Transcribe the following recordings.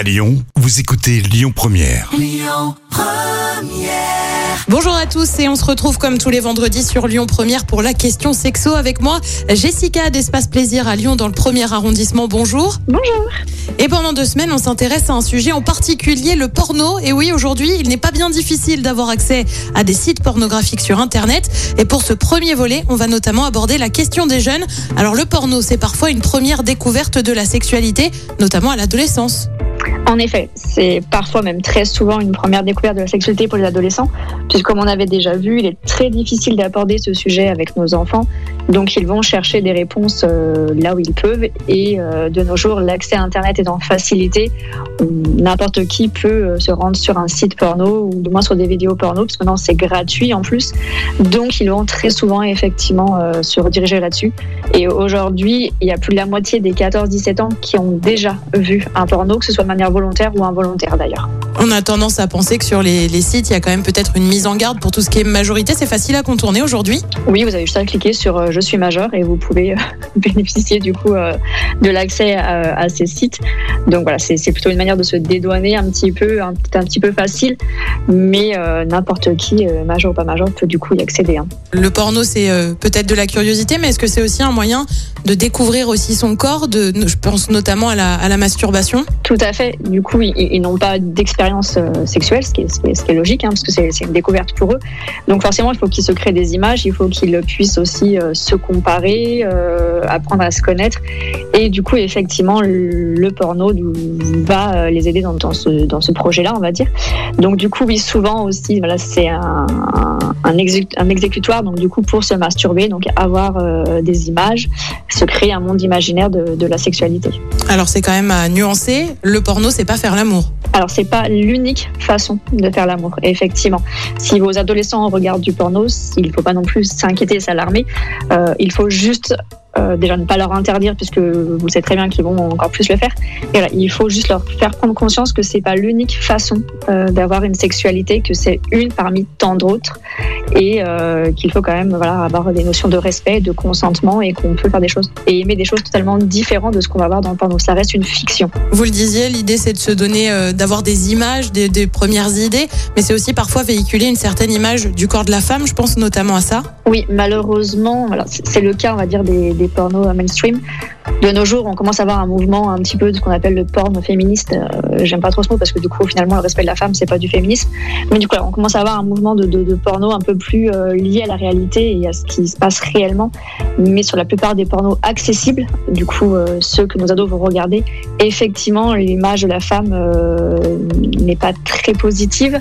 À Lyon, vous écoutez Lyon Première. Bonjour à tous et on se retrouve comme tous les vendredis sur Lyon Première pour la question sexo avec moi Jessica d'Espace Plaisir à Lyon dans le premier arrondissement. Bonjour. Bonjour. Et pendant deux semaines, on s'intéresse à un sujet en particulier, le porno. Et oui, aujourd'hui, il n'est pas bien difficile d'avoir accès à des sites pornographiques sur Internet. Et pour ce premier volet, on va notamment aborder la question des jeunes. Alors le porno, c'est parfois une première découverte de la sexualité, notamment à l'adolescence. En effet, c'est parfois même très souvent une première découverte de la sexualité pour les adolescents, puisque comme on avait déjà vu, il est très difficile d'aborder ce sujet avec nos enfants, donc ils vont chercher des réponses euh, là où ils peuvent, et euh, de nos jours, l'accès à Internet en facilité, n'importe qui peut euh, se rendre sur un site porno, ou du moins sur des vidéos porno, parce que maintenant c'est gratuit en plus, donc ils vont très souvent effectivement se rediriger là-dessus. Et aujourd'hui, il y a plus de la moitié des 14-17 ans qui ont déjà vu un porno, que ce soit de manière volontaire ou involontaire d'ailleurs. On a tendance à penser que sur les, les sites, il y a quand même peut-être une mise en garde pour tout ce qui est majorité. C'est facile à contourner aujourd'hui Oui, vous avez juste à cliquer sur euh, Je suis majeur et vous pouvez euh, bénéficier du coup euh, de l'accès à, à, ces sites. Donc voilà, c'est plutôt une manière de se dédouaner un petit peu, un, un petit peu facile, mais n'importe qui, majeur ou pas majeur, peut du coup y accéder. Hein. Le porno, c'est peut-être de la curiosité, mais est-ce que c'est aussi un moyen de découvrir aussi son corps de, Je pense notamment à la, à la masturbation? Tout à fait. Du coup, ils, ils n'ont pas d'expérience sexuelle, ce qui est, ce qui est, ce qui est logique, hein, parce que c'est une découverte pour eux. Donc forcément, il faut qu'ils se créent des images, il faut qu'ils puissent aussi euh, se comparer, euh, apprendre à se connaître. Et du coup, effectivement, le porno va euh, les aider dans, ce, projet-là, on va dire. Donc du coup, oui, souvent aussi, voilà, c'est un, exécutoire, donc du coup, pour se masturber, donc avoir euh, des images, se créer un monde imaginaire de, de la sexualité. Alors c'est quand même à nuancer, le porno, c'est pas faire l'amour. Alors, c'est pas l'unique façon de faire l'amour, effectivement. Si vos adolescents regardent du porno, il ne faut pas non plus s'inquiéter s'alarmer. Euh, il faut juste euh, déjà ne pas leur interdire puisque vous savez très bien qu'ils vont encore plus le faire. Et voilà, il faut juste leur faire prendre conscience que c'est pas l'unique façon euh, d'avoir une sexualité, que c'est une parmi tant d'autres et euh, qu'il faut quand même voilà avoir des notions de respect, de consentement et qu'on peut faire des choses et aimer des choses totalement différentes de ce qu'on va voir dans le porno. Ça reste une fiction. Vous le disiez, l'idée c'est de se donner, d'avoir des images, des, des premières idées, mais c'est aussi parfois véhiculer une certaine image du corps de la femme. Je pense notamment à ça. Oui, malheureusement, voilà, c'est le cas, on va dire des des pornos mainstream. De nos jours, on commence à avoir un mouvement un petit peu de ce qu'on appelle le porno féministe. Euh, J'aime pas trop ce mot parce que du coup, finalement, le respect de la femme, c'est pas du féminisme. Mais du coup, on commence à avoir un mouvement de, porno un peu plus euh, lié à la réalité et à ce qui se passe réellement. Mais sur la plupart des pornos accessibles, du coup, euh, ceux que nos ados vont regarder, effectivement, l'image de la femme n'est pas très positive.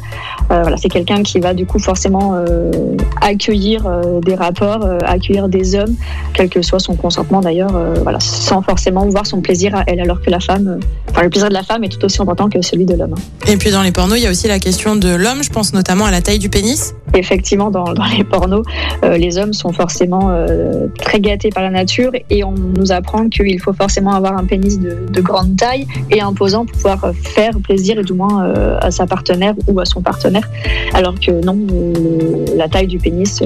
Voilà, c'est quelqu'un qui va du coup forcément accueillir des rapports, accueillir des hommes, quel que soit son consentement d'ailleurs, voilà, sans forcément voir son plaisir à elle, alors que la femme, euh, enfin le plaisir de la femme est tout aussi important que celui de l'homme. Et puis dans les pornos, il y a aussi la question de l'homme, je pense notamment à la taille du pénis. Effectivement, dans, dans les pornos, euh, les hommes sont forcément euh, très gâtés par la nature et on nous apprend qu'il faut forcément avoir un pénis de, de, grande taille et imposant pour pouvoir faire plaisir et du moins euh, à sa partenaire ou à son partenaire, alors que non, le, la taille du pénis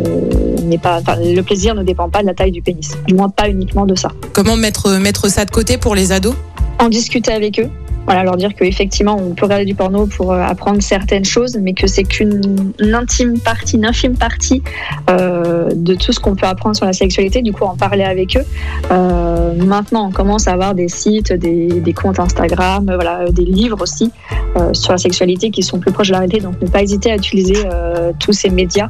n'est pas, le plaisir ne dépend pas de la taille du pénis, du moins pas uniquement de ça. Comment mettre, mettre ça de côté pour les ados? En discuter avec eux, voilà, leur dire qu'effectivement, on peut regarder du porno pour apprendre certaines choses, mais que c'est qu'une intime partie, une infime partie euh, de tout ce qu'on peut apprendre sur la sexualité. Du coup, en parler avec eux. Euh, maintenant, on commence à avoir des sites, des, comptes Instagram, voilà, des livres aussi euh, sur la sexualité qui sont plus proches de la réalité. Donc, ne pas hésiter à utiliser euh, tous ces médias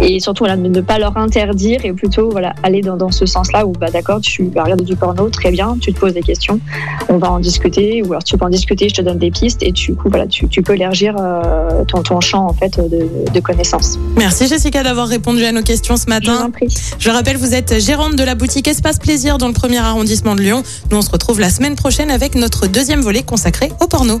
et surtout voilà, ne pas leur interdire et plutôt voilà, aller dans, dans ce sens-là où bah, d'accord, tu vas regarder du porno, très bien, tu te poses des questions, on va en discuter, ou alors tu peux en discuter, je te donne des pistes et tu, coup, voilà, tu, tu peux élargir euh, ton, ton champ en fait, de, de connaissances. Merci Jessica d'avoir répondu à nos questions ce matin. Je, je rappelle, vous êtes gérante de la boutique Espace Plaisir dans le premier arrondissement de Lyon. Nous, on se retrouve la semaine prochaine avec notre deuxième volet consacré au porno.